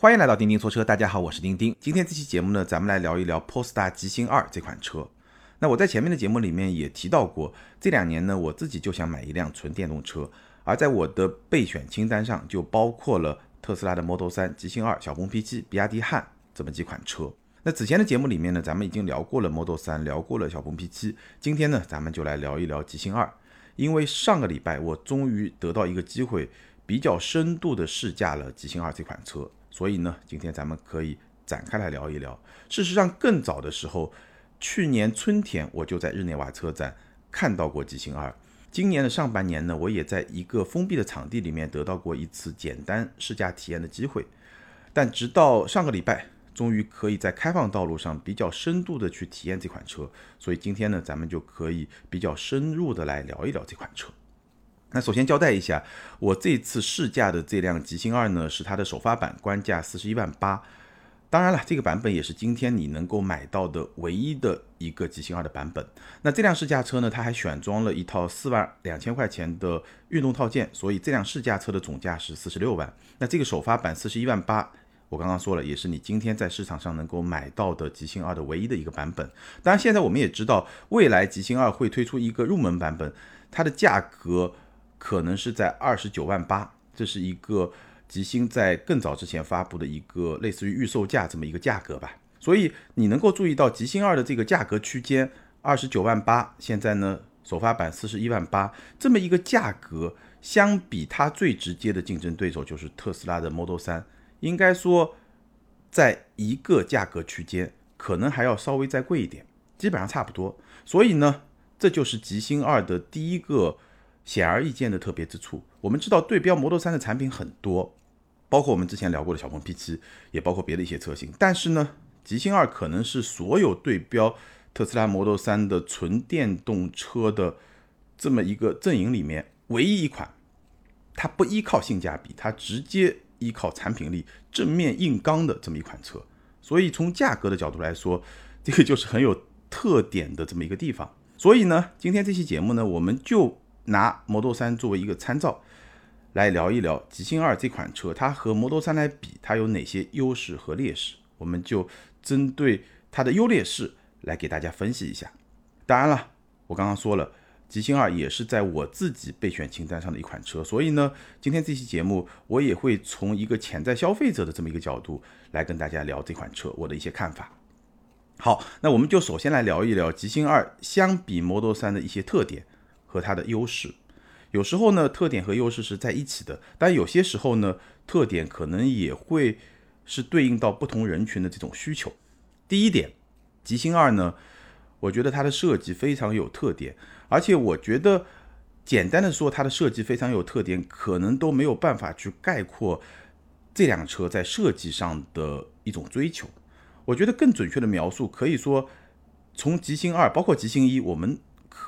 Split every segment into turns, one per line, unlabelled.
欢迎来到钉钉说车，大家好，我是钉钉。今天这期节目呢，咱们来聊一聊 Polestar 极星二这款车。那我在前面的节目里面也提到过，这两年呢，我自己就想买一辆纯电动车，而在我的备选清单上就包括了特斯拉的 Model 3、极星二、小鹏 P7、比亚迪汉这么几款车。那此前的节目里面呢，咱们已经聊过了 Model 3，聊过了小鹏 P7，今天呢，咱们就来聊一聊极星二。因为上个礼拜我终于得到一个机会，比较深度的试驾了极星二这款车。所以呢，今天咱们可以展开来聊一聊。事实上，更早的时候，去年春天我就在日内瓦车展看到过极星二。今年的上半年呢，我也在一个封闭的场地里面得到过一次简单试驾体验的机会。但直到上个礼拜，终于可以在开放道路上比较深度的去体验这款车。所以今天呢，咱们就可以比较深入的来聊一聊这款车。那首先交代一下，我这次试驾的这辆极星二呢，是它的首发版，官价四十一万八。当然了，这个版本也是今天你能够买到的唯一的一个极星二的版本。那这辆试驾车呢，它还选装了一套四万两千块钱的运动套件，所以这辆试驾车的总价是四十六万。那这个首发版四十一万八，我刚刚说了，也是你今天在市场上能够买到的极星二的唯一的一个版本。当然，现在我们也知道，未来极星二会推出一个入门版本，它的价格。可能是在二十九万八，这是一个极星在更早之前发布的一个类似于预售价这么一个价格吧。所以你能够注意到极星二的这个价格区间二十九万八，现在呢首发版四十一万八，这么一个价格，相比它最直接的竞争对手就是特斯拉的 Model 3，应该说在一个价格区间，可能还要稍微再贵一点，基本上差不多。所以呢，这就是极星二的第一个。显而易见的特别之处，我们知道对标 Model 3的产品很多，包括我们之前聊过的小鹏 P7，也包括别的一些车型。但是呢，极星二可能是所有对标特斯拉 Model 3的纯电动车的这么一个阵营里面唯一一款，它不依靠性价比，它直接依靠产品力，正面硬刚的这么一款车。所以从价格的角度来说，这个就是很有特点的这么一个地方。所以呢，今天这期节目呢，我们就。拿 Model 3作为一个参照，来聊一聊极星二这款车，它和 Model 3来比，它有哪些优势和劣势？我们就针对它的优劣势来给大家分析一下。当然了，我刚刚说了，极星二也是在我自己备选清单上的一款车，所以呢，今天这期节目我也会从一个潜在消费者的这么一个角度来跟大家聊这款车，我的一些看法。好，那我们就首先来聊一聊极星二相比 Model 3的一些特点。和它的优势，有时候呢，特点和优势是在一起的，但有些时候呢，特点可能也会是对应到不同人群的这种需求。第一点，极星二呢，我觉得它的设计非常有特点，而且我觉得简单的说它的设计非常有特点，可能都没有办法去概括这辆车在设计上的一种追求。我觉得更准确的描述，可以说从极星二，包括极星一，我们。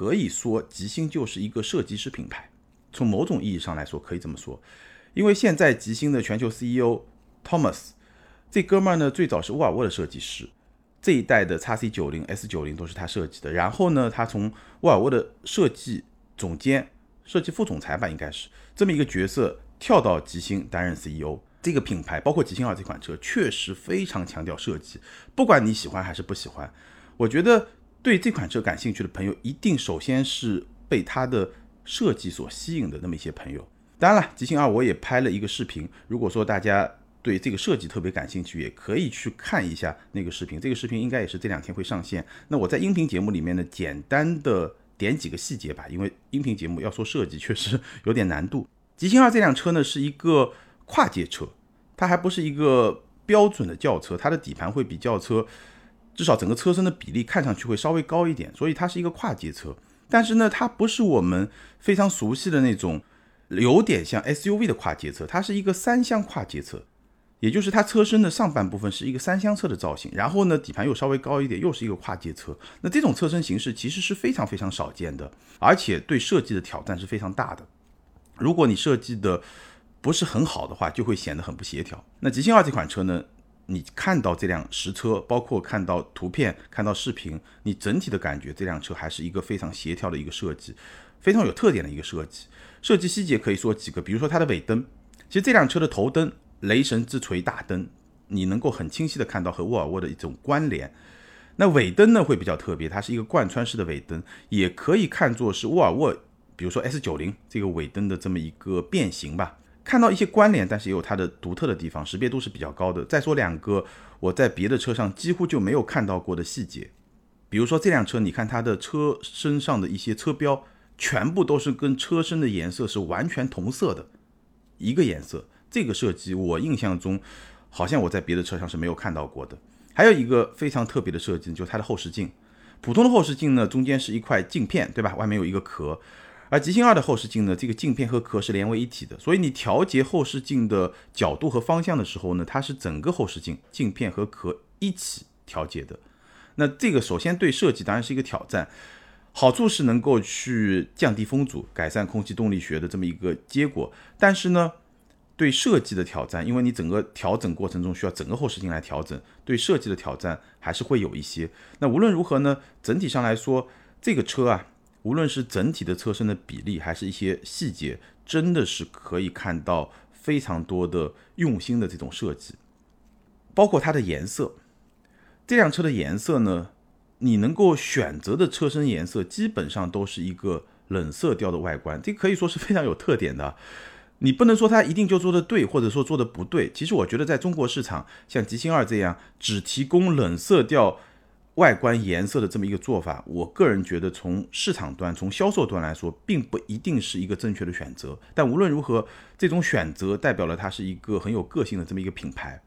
可以说，极星就是一个设计师品牌。从某种意义上来说，可以这么说。因为现在极星的全球 CEO Thomas 这哥们儿呢，最早是沃尔沃的设计师，这一代的 x C 九零、S 九零都是他设计的。然后呢，他从沃尔沃的设计总监、设计副总裁吧，应该是这么一个角色，跳到极星担任 CEO。这个品牌，包括极星二这款车，确实非常强调设计。不管你喜欢还是不喜欢，我觉得。对这款车感兴趣的朋友，一定首先是被它的设计所吸引的那么一些朋友。当然了，极星二我也拍了一个视频，如果说大家对这个设计特别感兴趣，也可以去看一下那个视频。这个视频应该也是这两天会上线。那我在音频节目里面呢，简单的点几个细节吧，因为音频节目要说设计确实有点难度。极星二这辆车呢是一个跨界车，它还不是一个标准的轿车，它的底盘会比轿车。至少整个车身的比例看上去会稍微高一点，所以它是一个跨界车。但是呢，它不是我们非常熟悉的那种，有点像 SUV 的跨界车，它是一个三厢跨界车，也就是它车身的上半部分是一个三厢车的造型，然后呢底盘又稍微高一点，又是一个跨界车。那这种车身形式其实是非常非常少见的，而且对设计的挑战是非常大的。如果你设计的不是很好的话，就会显得很不协调。那极星二这款车呢？你看到这辆实车，包括看到图片、看到视频，你整体的感觉，这辆车还是一个非常协调的一个设计，非常有特点的一个设计。设计细节可以说几个，比如说它的尾灯，其实这辆车的头灯雷神之锤大灯你能够很清晰的看到和沃尔沃的一种关联。那尾灯呢会比较特别，它是一个贯穿式的尾灯，也可以看作是沃尔沃，比如说 S 九零这个尾灯的这么一个变形吧。看到一些关联，但是也有它的独特的地方，识别度是比较高的。再说两个我在别的车上几乎就没有看到过的细节，比如说这辆车，你看它的车身上的一些车标，全部都是跟车身的颜色是完全同色的，一个颜色。这个设计我印象中好像我在别的车上是没有看到过的。还有一个非常特别的设计，就是它的后视镜。普通的后视镜呢，中间是一块镜片，对吧？外面有一个壳。而极星二的后视镜呢，这个镜片和壳是连为一体的，所以你调节后视镜的角度和方向的时候呢，它是整个后视镜镜片和壳一起调节的。那这个首先对设计当然是一个挑战，好处是能够去降低风阻，改善空气动力学的这么一个结果。但是呢，对设计的挑战，因为你整个调整过程中需要整个后视镜来调整，对设计的挑战还是会有一些。那无论如何呢，整体上来说，这个车啊。无论是整体的车身的比例，还是一些细节，真的是可以看到非常多的用心的这种设计，包括它的颜色。这辆车的颜色呢，你能够选择的车身颜色基本上都是一个冷色调的外观，这可以说是非常有特点的。你不能说它一定就做的对，或者说做的不对。其实我觉得在中国市场，像极星二这样只提供冷色调。外观颜色的这么一个做法，我个人觉得从市场端、从销售端来说，并不一定是一个正确的选择。但无论如何，这种选择代表了它是一个很有个性的这么一个品牌。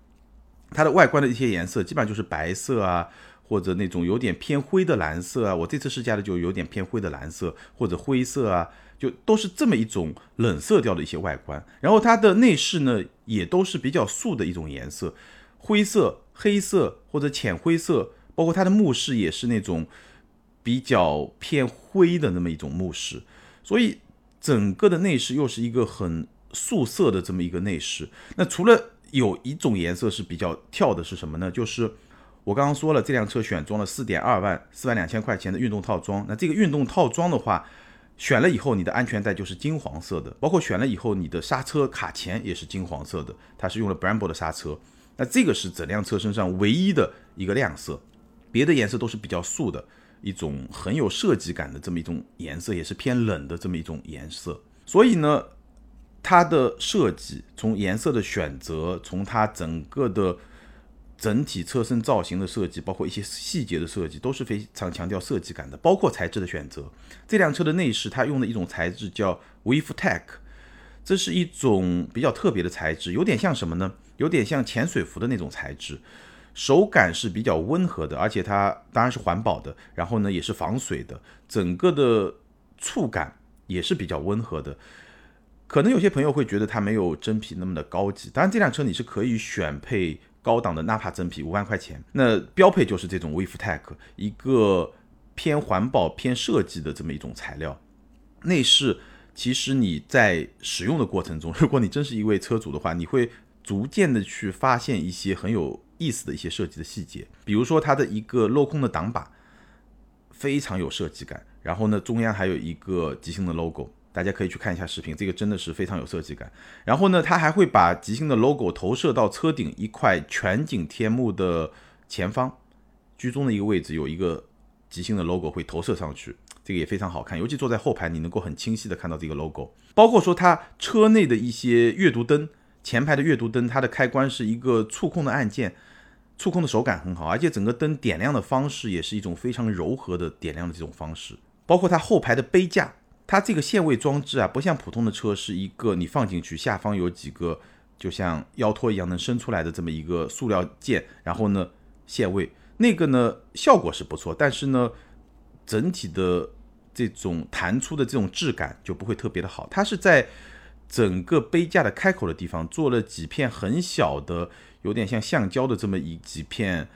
它的外观的一些颜色，基本上就是白色啊，或者那种有点偏灰的蓝色啊。我这次试驾的就有点偏灰的蓝色或者灰色啊，就都是这么一种冷色调的一些外观。然后它的内饰呢，也都是比较素的一种颜色，灰色、黑色或者浅灰色。包括它的木饰也是那种比较偏灰的那么一种木饰，所以整个的内饰又是一个很素色的这么一个内饰。那除了有一种颜色是比较跳的，是什么呢？就是我刚刚说了，这辆车选装了四点二万四万两千块钱的运动套装。那这个运动套装的话，选了以后，你的安全带就是金黄色的，包括选了以后，你的刹车卡钳也是金黄色的，它是用了 Brembo 的刹车。那这个是整辆车身上唯一的一个亮色。别的颜色都是比较素的一种很有设计感的这么一种颜色，也是偏冷的这么一种颜色。所以呢，它的设计从颜色的选择，从它整个的整体车身造型的设计，包括一些细节的设计，都是非常强调设计感的。包括材质的选择，这辆车的内饰它用的一种材质叫 Weave-Tech，这是一种比较特别的材质，有点像什么呢？有点像潜水服的那种材质。手感是比较温和的，而且它当然是环保的，然后呢也是防水的，整个的触感也是比较温和的。可能有些朋友会觉得它没有真皮那么的高级，当然这辆车你是可以选配高档的纳帕真皮，五万块钱，那标配就是这种 Weave-Tech，一个偏环保偏设计的这么一种材料。内饰其实你在使用的过程中，如果你真是一位车主的话，你会逐渐的去发现一些很有。意思的一些设计的细节，比如说它的一个镂空的挡把，非常有设计感。然后呢，中央还有一个极星的 logo，大家可以去看一下视频，这个真的是非常有设计感。然后呢，它还会把极星的 logo 投射到车顶一块全景天幕的前方，居中的一个位置有一个极星的 logo 会投射上去，这个也非常好看。尤其坐在后排，你能够很清晰的看到这个 logo。包括说它车内的一些阅读灯。前排的阅读灯，它的开关是一个触控的按键，触控的手感很好，而且整个灯点亮的方式也是一种非常柔和的点亮的这种方式。包括它后排的杯架，它这个限位装置啊，不像普通的车是一个你放进去，下方有几个就像腰托一样能伸出来的这么一个塑料件，然后呢限位，那个呢效果是不错，但是呢整体的这种弹出的这种质感就不会特别的好，它是在。整个杯架的开口的地方做了几片很小的，有点像橡胶的这么一几片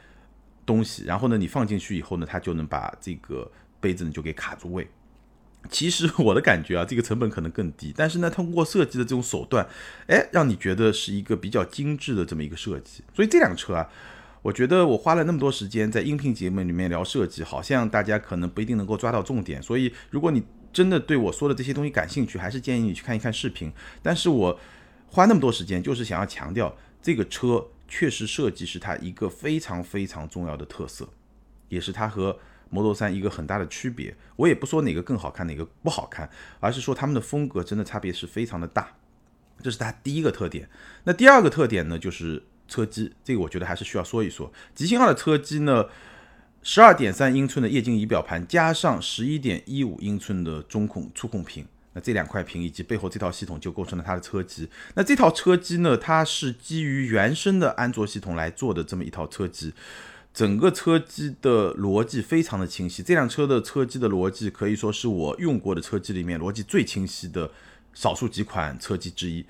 东西，然后呢，你放进去以后呢，它就能把这个杯子呢就给卡住位。其实我的感觉啊，这个成本可能更低，但是呢，通过设计的这种手段，哎，让你觉得是一个比较精致的这么一个设计。所以这辆车啊，我觉得我花了那么多时间在音频节目里面聊设计，好像大家可能不一定能够抓到重点。所以如果你真的对我说的这些东西感兴趣，还是建议你去看一看视频。但是我花那么多时间，就是想要强调这个车确实设计是它一个非常非常重要的特色，也是它和 Model 三一个很大的区别。我也不说哪个更好看，哪个不好看，而是说它们的风格真的差别是非常的大。这是它第一个特点。那第二个特点呢，就是车机，这个我觉得还是需要说一说。极星二的车机呢，十二点三英寸的液晶仪表盘，加上十一点一五英寸的中控触控屏。那这两块屏以及背后这套系统就构成了它的车机。那这套车机呢，它是基于原生的安卓系统来做的这么一套车机，整个车机的逻辑非常的清晰。这辆车的车机的逻辑可以说是我用过的车机里面逻辑最清晰的少数几款车机之一，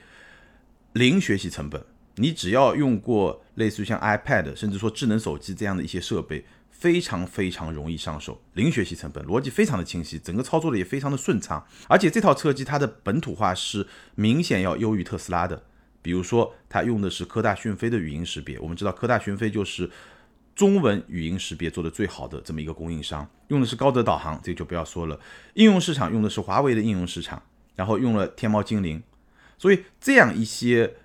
零学习成本。你只要用过类似于像 iPad，甚至说智能手机这样的一些设备。非常非常容易上手，零学习成本，逻辑非常的清晰，整个操作的也非常的顺畅。而且这套车机它的本土化是明显要优于特斯拉的。比如说，它用的是科大讯飞的语音识别，我们知道科大讯飞就是中文语音识别做的最好的这么一个供应商，用的是高德导航，这就不要说了。应用市场用的是华为的应用市场，然后用了天猫精灵，所以这样一些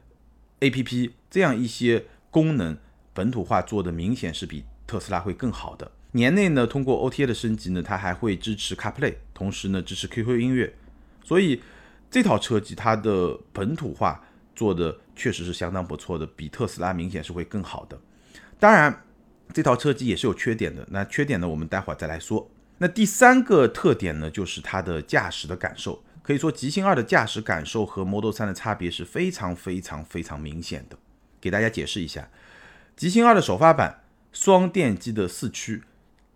A P P，这样一些功能本土化做的明显是比。特斯拉会更好的。年内呢，通过 OTA 的升级呢，它还会支持 CarPlay，同时呢支持 QQ 音乐。所以这套车机它的本土化做的确实是相当不错的，比特斯拉明显是会更好的。当然，这套车机也是有缺点的。那缺点呢，我们待会儿再来说。那第三个特点呢，就是它的驾驶的感受。可以说，极星二的驾驶感受和 Model 3的差别是非常非常非常明显的。给大家解释一下，极星二的首发版。双电机的四驱，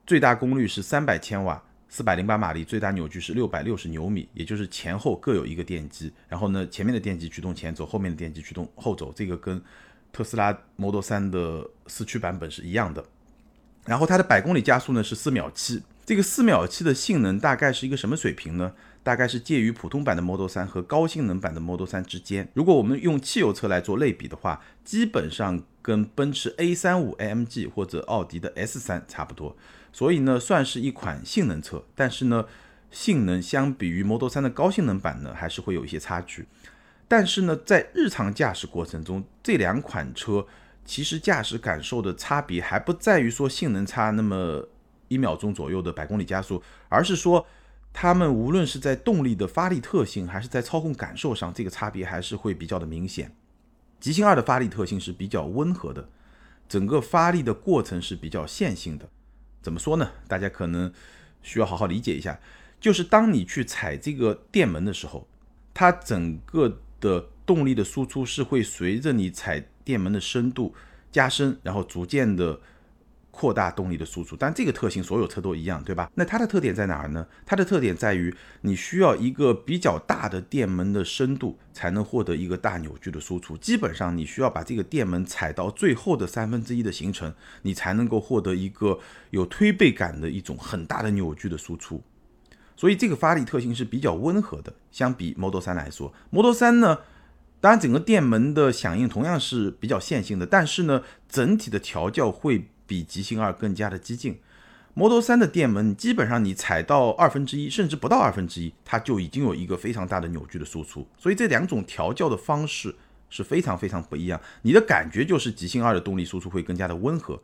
最大功率是三百千瓦，四百零八马力，最大扭矩是六百六十牛米，也就是前后各有一个电机。然后呢，前面的电机驱动前走，后面的电机驱动后走，这个跟特斯拉 Model 3的四驱版本是一样的。然后它的百公里加速呢是四秒七，这个四秒七的性能大概是一个什么水平呢？大概是介于普通版的 Model 3和高性能版的 Model 3之间。如果我们用汽油车来做类比的话，基本上跟奔驰 A35 AMG 或者奥迪的 S3 差不多。所以呢，算是一款性能车，但是呢，性能相比于 Model 3的高性能版呢，还是会有一些差距。但是呢，在日常驾驶过程中，这两款车其实驾驶感受的差别还不在于说性能差那么一秒钟左右的百公里加速，而是说。它们无论是在动力的发力特性，还是在操控感受上，这个差别还是会比较的明显。极星二的发力特性是比较温和的，整个发力的过程是比较线性的。怎么说呢？大家可能需要好好理解一下。就是当你去踩这个电门的时候，它整个的动力的输出是会随着你踩电门的深度加深，然后逐渐的。扩大动力的输出，但这个特性所有车都一样，对吧？那它的特点在哪儿呢？它的特点在于你需要一个比较大的电门的深度，才能获得一个大扭矩的输出。基本上你需要把这个电门踩到最后的三分之一的行程，你才能够获得一个有推背感的一种很大的扭矩的输出。所以这个发力特性是比较温和的，相比 Model 3来说，Model 3呢，当然整个电门的响应同样是比较线性的，但是呢，整体的调教会。比极星二更加的激进，Model 3的电门基本上你踩到二分之一，甚至不到二分之一，它就已经有一个非常大的扭矩的输出。所以这两种调教的方式是非常非常不一样。你的感觉就是极星二的动力输出会更加的温和，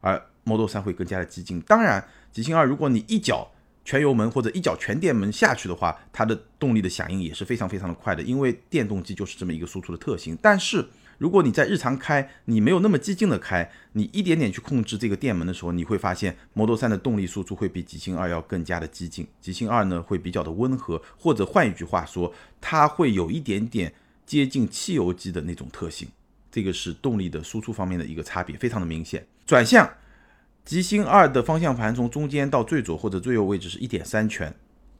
而 Model 3会更加的激进。当然，极星二如果你一脚全油门或者一脚全电门下去的话，它的动力的响应也是非常非常的快的，因为电动机就是这么一个输出的特性。但是如果你在日常开，你没有那么激进的开，你一点点去控制这个电门的时候，你会发现 Model 3的动力输出会比极星二要更加的激进，极星二呢会比较的温和，或者换一句话说，它会有一点点接近汽油机的那种特性，这个是动力的输出方面的一个差别，非常的明显。转向，极星二的方向盘从中间到最左或者最右位置是一点三圈，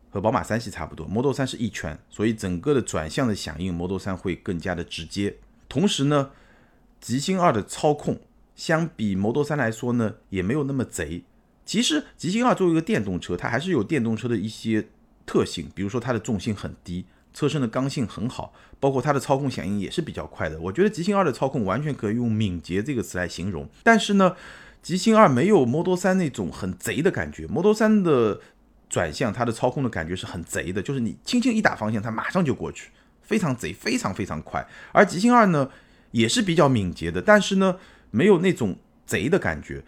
和宝马三系差不多，Model 3是一圈，所以整个的转向的响应，Model 3会更加的直接。同时呢，极星二的操控相比 Model 3来说呢，也没有那么贼。其实极星二作为一个电动车，它还是有电动车的一些特性，比如说它的重心很低，车身的刚性很好，包括它的操控响应也是比较快的。我觉得极星二的操控完全可以用敏捷这个词来形容。但是呢，极星二没有 Model 3那种很贼的感觉。Model 3的转向，它的操控的感觉是很贼的，就是你轻轻一打方向，它马上就过去。非常贼，非常非常快。而极星二呢，也是比较敏捷的，但是呢，没有那种贼的感觉，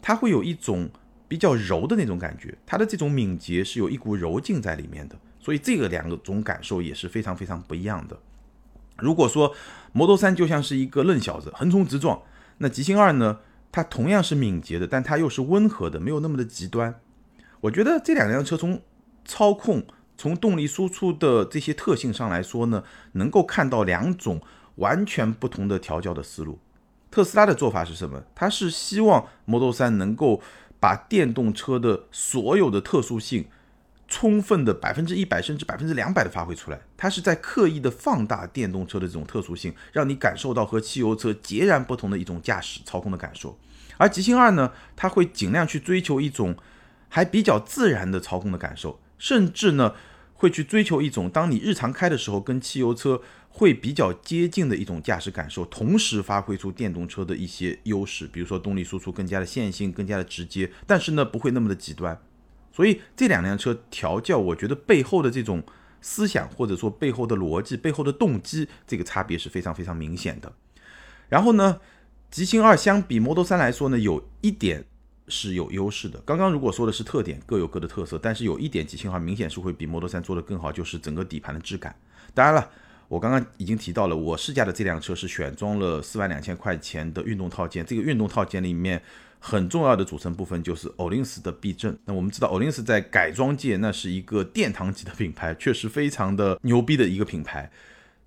它会有一种比较柔的那种感觉，它的这种敏捷是有一股柔劲在里面的，所以这个两个种感受也是非常非常不一样的。如果说摩托三就像是一个愣小子，横冲直撞，那极星二呢，它同样是敏捷的，但它又是温和的，没有那么的极端。我觉得这两辆车从操控、从动力输出的这些特性上来说呢，能够看到两种完全不同的调教的思路。特斯拉的做法是什么？它是希望 Model 3能够把电动车的所有的特殊性，充分的百分之一百甚至百分之两百的发挥出来。它是在刻意的放大电动车的这种特殊性，让你感受到和汽油车截然不同的一种驾驶操控的感受。而极星二呢，它会尽量去追求一种。还比较自然的操控的感受，甚至呢会去追求一种当你日常开的时候跟汽油车会比较接近的一种驾驶感受，同时发挥出电动车的一些优势，比如说动力输出更加的线性、更加的直接，但是呢不会那么的极端。所以这两辆车调教，我觉得背后的这种思想或者说背后的逻辑、背后的动机，这个差别是非常非常明显的。然后呢，极星二相比 Model 3来说呢，有一点。是有优势的。刚刚如果说的是特点，各有各的特色，但是有一点极星号明显是会比 Model 3做得更好，就是整个底盘的质感。当然了，我刚刚已经提到了，我试驾的这辆车是选装了四万两千块钱的运动套件。这个运动套件里面很重要的组成部分就是欧林斯的避震。那我们知道欧林斯在改装界那是一个殿堂级的品牌，确实非常的牛逼的一个品牌。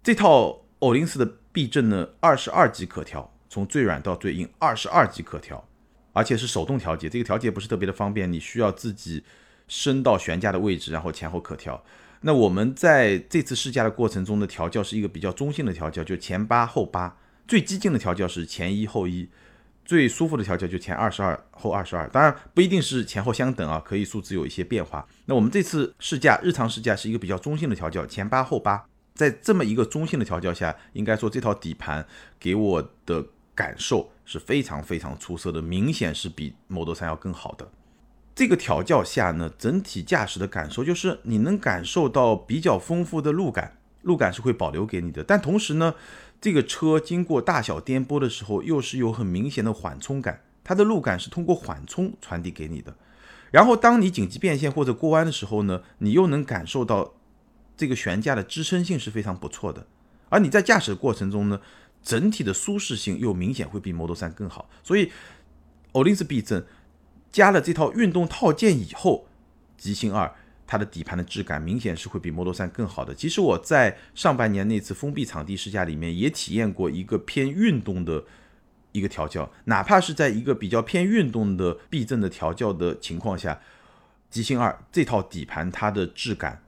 这套欧林斯的避震呢，二十二级可调，从最软到最硬，二十二级可调。而且是手动调节，这个调节不是特别的方便，你需要自己升到悬架的位置，然后前后可调。那我们在这次试驾的过程中的调教是一个比较中性的调教，就前八后八。最激进的调教是前一后一，最舒服的调教就前二十二后二十二。当然不一定是前后相等啊，可以数字有一些变化。那我们这次试驾日常试驾是一个比较中性的调教，前八后八。在这么一个中性的调教下，应该说这套底盘给我的感受。是非常非常出色的，明显是比 Model 3要更好的。这个调教下呢，整体驾驶的感受就是你能感受到比较丰富的路感，路感是会保留给你的。但同时呢，这个车经过大小颠簸的时候，又是有很明显的缓冲感，它的路感是通过缓冲传递给你的。然后当你紧急变线或者过弯的时候呢，你又能感受到这个悬架的支撑性是非常不错的。而你在驾驶的过程中呢，整体的舒适性又明显会比 Model 3更好，所以欧林斯避震加了这套运动套件以后，极星二它的底盘的质感明显是会比 Model 3更好的。其实我在上半年那次封闭场地试驾里面也体验过一个偏运动的一个调教，哪怕是在一个比较偏运动的避震的调教的情况下，极星二这套底盘它的质感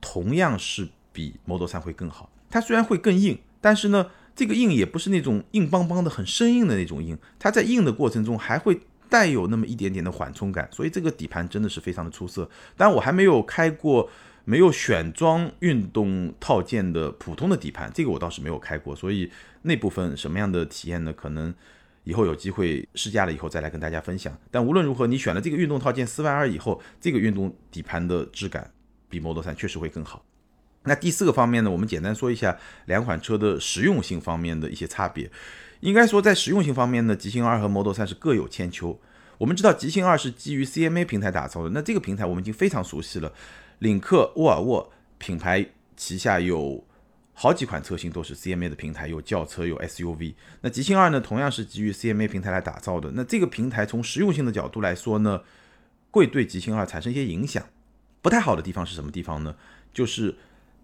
同样是比 Model 3会更好。它虽然会更硬，但是呢。这个硬也不是那种硬邦邦的、很生硬的那种硬，它在硬的过程中还会带有那么一点点的缓冲感，所以这个底盘真的是非常的出色。但我还没有开过没有选装运动套件的普通的底盘，这个我倒是没有开过，所以那部分什么样的体验呢？可能以后有机会试驾了以后再来跟大家分享。但无论如何，你选了这个运动套件四万二以后，这个运动底盘的质感比 Model 3确实会更好。那第四个方面呢，我们简单说一下两款车的实用性方面的一些差别。应该说，在实用性方面呢，极星二和 Model 3是各有千秋。我们知道极星二是基于 CMA 平台打造的，那这个平台我们已经非常熟悉了。领克、沃尔沃品牌旗下有好几款车型都是 CMA 的平台，有轿车，有 SUV。那极星二呢，同样是基于 CMA 平台来打造的。那这个平台从实用性的角度来说呢，会对极星二产生一些影响。不太好的地方是什么地方呢？就是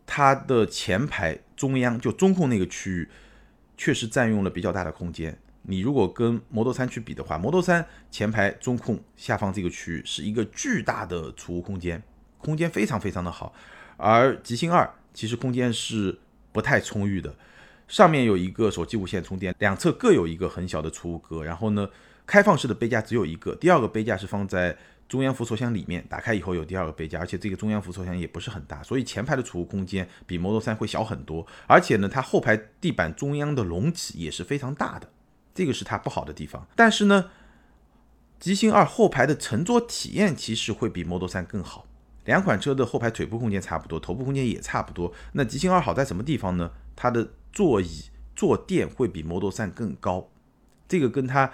它的前排中央就中控那个区域，确实占用了比较大的空间。你如果跟 Model 3去比的话，Model 3前排中控下方这个区域是一个巨大的储物空间，空间非常非常的好。而极星二其实空间是不太充裕的，上面有一个手机无线充电，两侧各有一个很小的储物格，然后呢，开放式的杯架只有一个，第二个杯架是放在。中央扶手箱里面打开以后有第二个杯架，而且这个中央扶手箱也不是很大，所以前排的储物空间比 Model 3会小很多。而且呢，它后排地板中央的隆起也是非常大的，这个是它不好的地方。但是呢，极星二后排的乘坐体验其实会比 Model 3更好。两款车的后排腿部空间差不多，头部空间也差不多。那极星二好在什么地方呢？它的座椅坐垫会比 Model 3更高。这个跟它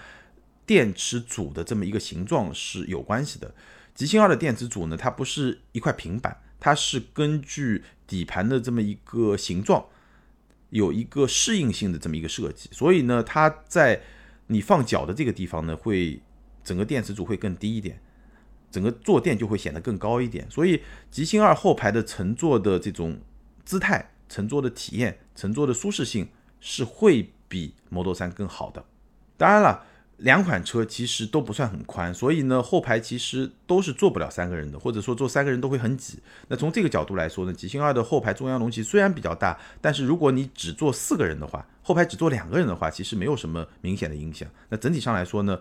电池组的这么一个形状是有关系的。极星二的电池组呢，它不是一块平板，它是根据底盘的这么一个形状，有一个适应性的这么一个设计，所以呢，它在你放脚的这个地方呢，会整个电池组会更低一点，整个坐垫就会显得更高一点。所以极星二后排的乘坐的这种姿态、乘坐的体验、乘坐的舒适性是会比 Model 3更好的。当然了。两款车其实都不算很宽，所以呢，后排其实都是坐不了三个人的，或者说坐三个人都会很挤。那从这个角度来说呢，极星二的后排中央隆起虽然比较大，但是如果你只坐四个人的话，后排只坐两个人的话，其实没有什么明显的影响。那整体上来说呢，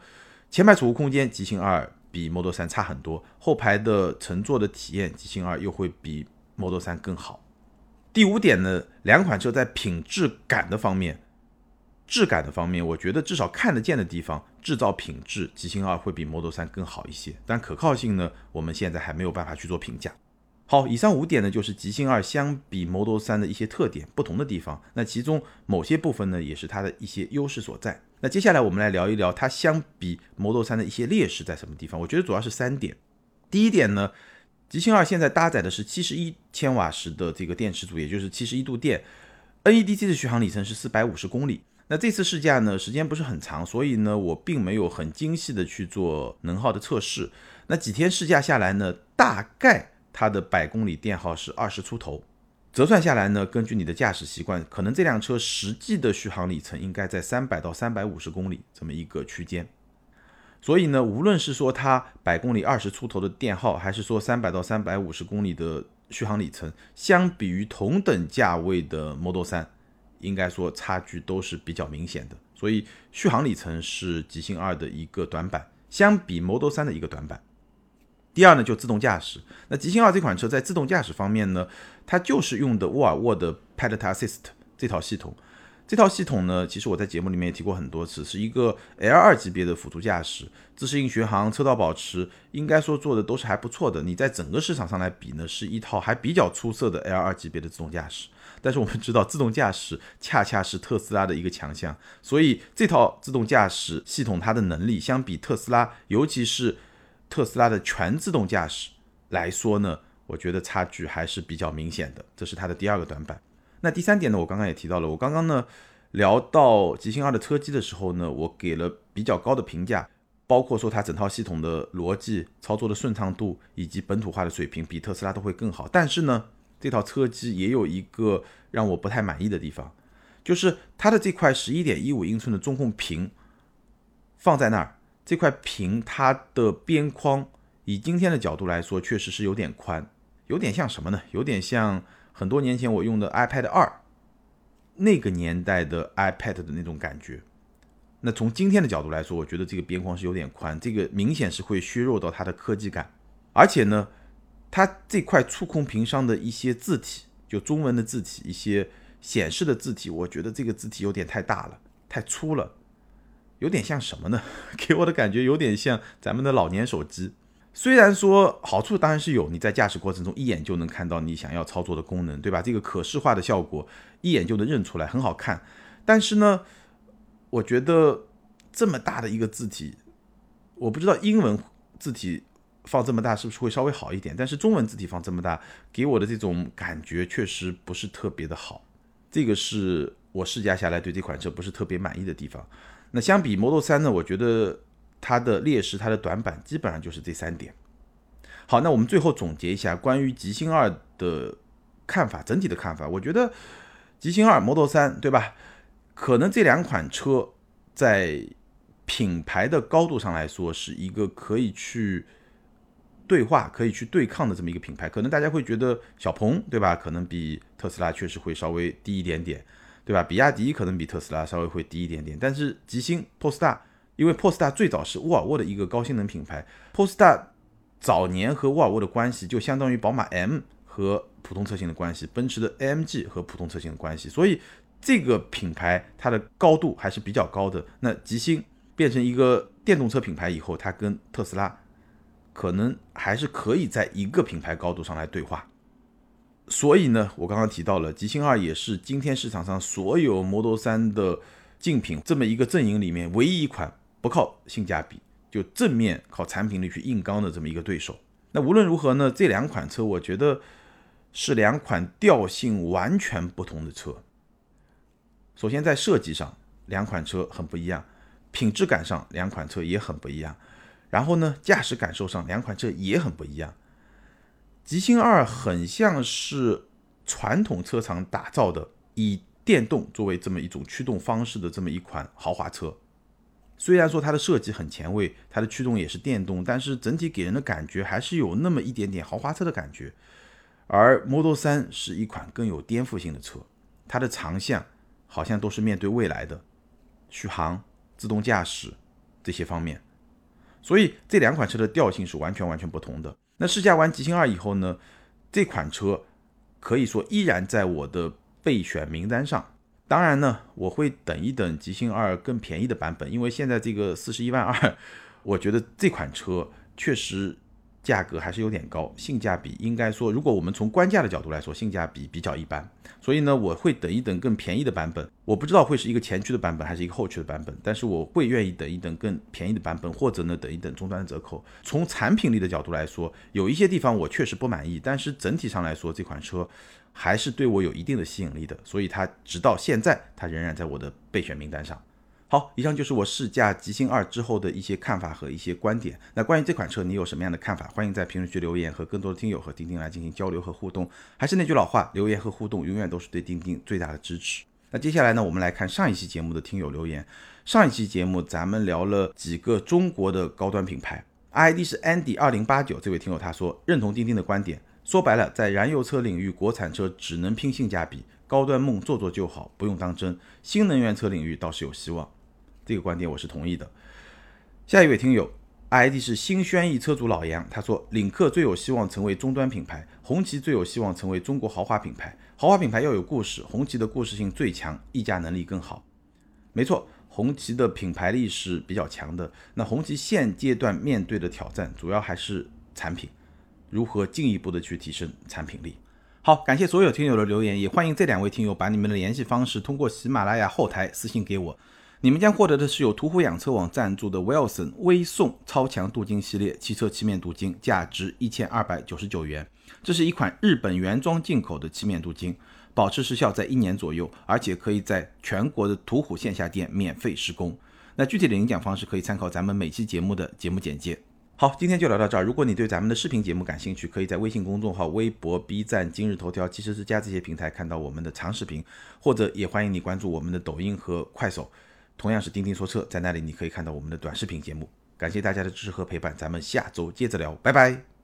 前排储物空间极星二比 Model 3差很多，后排的乘坐的体验极星二又会比 Model 3更好。第五点呢，两款车在品质感的方面。质感的方面，我觉得至少看得见的地方，制造品质，极星二会比 Model 3更好一些。但可靠性呢，我们现在还没有办法去做评价。好，以上五点呢，就是极星二相比 Model 3的一些特点，不同的地方。那其中某些部分呢，也是它的一些优势所在。那接下来我们来聊一聊它相比 Model 3的一些劣势在什么地方。我觉得主要是三点。第一点呢，极星二现在搭载的是七十一千瓦时的这个电池组，也就是七十一度电，NEDC 的续航里程是四百五十公里。那这次试驾呢，时间不是很长，所以呢，我并没有很精细的去做能耗的测试。那几天试驾下来呢，大概它的百公里电耗是二十出头，折算下来呢，根据你的驾驶习惯，可能这辆车实际的续航里程应该在三百到三百五十公里这么一个区间。所以呢，无论是说它百公里二十出头的电耗，还是说三百到三百五十公里的续航里程，相比于同等价位的 Model 3。应该说差距都是比较明显的，所以续航里程是极星二的一个短板，相比 Model 3的一个短板。第二呢，就自动驾驶。那极星二这款车在自动驾驶方面呢，它就是用的沃尔沃的 Pilot Assist 这套系统。这套系统呢，其实我在节目里面也提过很多次，是一个 L2 级别的辅助驾驶、自适应巡航、车道保持，应该说做的都是还不错的。你在整个市场上来比呢，是一套还比较出色的 L2 级别的自动驾驶。但是我们知道，自动驾驶恰恰是特斯拉的一个强项，所以这套自动驾驶系统它的能力相比特斯拉，尤其是特斯拉的全自动驾驶来说呢，我觉得差距还是比较明显的，这是它的第二个短板。那第三点呢？我刚刚也提到了，我刚刚呢聊到极星二的车机的时候呢，我给了比较高的评价，包括说它整套系统的逻辑、操作的顺畅度以及本土化的水平比特斯拉都会更好。但是呢，这套车机也有一个让我不太满意的地方，就是它的这块十一点一五英寸的中控屏放在那儿，这块屏它的边框以今天的角度来说，确实是有点宽，有点像什么呢？有点像。很多年前我用的 iPad 二，那个年代的 iPad 的那种感觉。那从今天的角度来说，我觉得这个边框是有点宽，这个明显是会削弱到它的科技感。而且呢，它这块触控屏上的一些字体，就中文的字体，一些显示的字体，我觉得这个字体有点太大了，太粗了，有点像什么呢？给我的感觉有点像咱们的老年手机。虽然说好处当然是有，你在驾驶过程中一眼就能看到你想要操作的功能，对吧？这个可视化的效果一眼就能认出来，很好看。但是呢，我觉得这么大的一个字体，我不知道英文字体放这么大是不是会稍微好一点，但是中文字体放这么大，给我的这种感觉确实不是特别的好。这个是我试驾下来对这款车不是特别满意的地方。那相比 Model 3呢，我觉得。它的劣势，它的短板基本上就是这三点。好，那我们最后总结一下关于极星二的看法，整体的看法，我觉得极星二、Model 3，对吧？可能这两款车在品牌的高度上来说，是一个可以去对话、可以去对抗的这么一个品牌。可能大家会觉得小鹏，对吧？可能比特斯拉确实会稍微低一点点，对吧？比亚迪可能比特斯拉稍微会低一点点，但是极星、Polestar。因为 Polestar 最早是沃尔沃的一个高性能品牌，Polestar 早年和沃尔沃的关系就相当于宝马 M 和普通车型的关系，奔驰的 AMG 和普通车型的关系，所以这个品牌它的高度还是比较高的。那极星变成一个电动车品牌以后，它跟特斯拉可能还是可以在一个品牌高度上来对话。所以呢，我刚刚提到了极星二也是今天市场上所有 Model 3的。竞品这么一个阵营里面唯一一款不靠性价比就正面靠产品力去硬刚的这么一个对手。那无论如何呢，这两款车我觉得是两款调性完全不同的车。首先在设计上，两款车很不一样；品质感上，两款车也很不一样。然后呢，驾驶感受上，两款车也很不一样。极星二很像是传统车厂打造的，以电动作为这么一种驱动方式的这么一款豪华车。虽然说它的设计很前卫，它的驱动也是电动，但是整体给人的感觉还是有那么一点点豪华车的感觉。而 Model 3是一款更有颠覆性的车，它的长项好像都是面对未来的续航、自动驾驶这些方面，所以这两款车的调性是完全完全不同的。那试驾完极星二以后呢，这款车可以说依然在我的备选名单上。当然呢，我会等一等极星二更便宜的版本，因为现在这个四十一万二，我觉得这款车确实价格还是有点高，性价比应该说，如果我们从官价的角度来说，性价比比较一般。所以呢，我会等一等更便宜的版本。我不知道会是一个前驱的版本还是一个后驱的版本，但是我会愿意等一等更便宜的版本，或者呢等一等终端的折扣。从产品力的角度来说，有一些地方我确实不满意，但是整体上来说，这款车。还是对我有一定的吸引力的，所以它直到现在，它仍然在我的备选名单上。好，以上就是我试驾极星二之后的一些看法和一些观点。那关于这款车，你有什么样的看法？欢迎在评论区留言，和更多的听友和钉钉来进行交流和互动。还是那句老话，留言和互动永远都是对钉钉最大的支持。那接下来呢，我们来看上一期节目的听友留言。上一期节目咱们聊了几个中国的高端品牌，ID 是 Andy 二零八九这位听友他说认同钉钉的观点。说白了，在燃油车领域，国产车只能拼性价比，高端梦做做就好，不用当真。新能源车领域倒是有希望，这个观点我是同意的。下一位听友，ID 是新轩逸车主老杨，他说：领克最有希望成为终端品牌，红旗最有希望成为中国豪华品牌。豪华品牌要有故事，红旗的故事性最强，溢价能力更好。没错，红旗的品牌力是比较强的。那红旗现阶段面对的挑战，主要还是产品。如何进一步的去提升产品力？好，感谢所有听友的留言，也欢迎这两位听友把你们的联系方式通过喜马拉雅后台私信给我。你们将获得的是由途虎养车网赞助的 Wilson 微送超强镀金系列汽车漆面镀金，价值一千二百九十九元。这是一款日本原装进口的漆面镀金，保持时效在一年左右，而且可以在全国的途虎线下店免费施工。那具体的领奖方式可以参考咱们每期节目的节目简介。好，今天就聊到这儿。如果你对咱们的视频节目感兴趣，可以在微信公众号、微博、B 站、今日头条、汽车之家这些平台看到我们的长视频，或者也欢迎你关注我们的抖音和快手，同样是钉钉说车，在那里你可以看到我们的短视频节目。感谢大家的支持和陪伴，咱们下周接着聊，拜拜。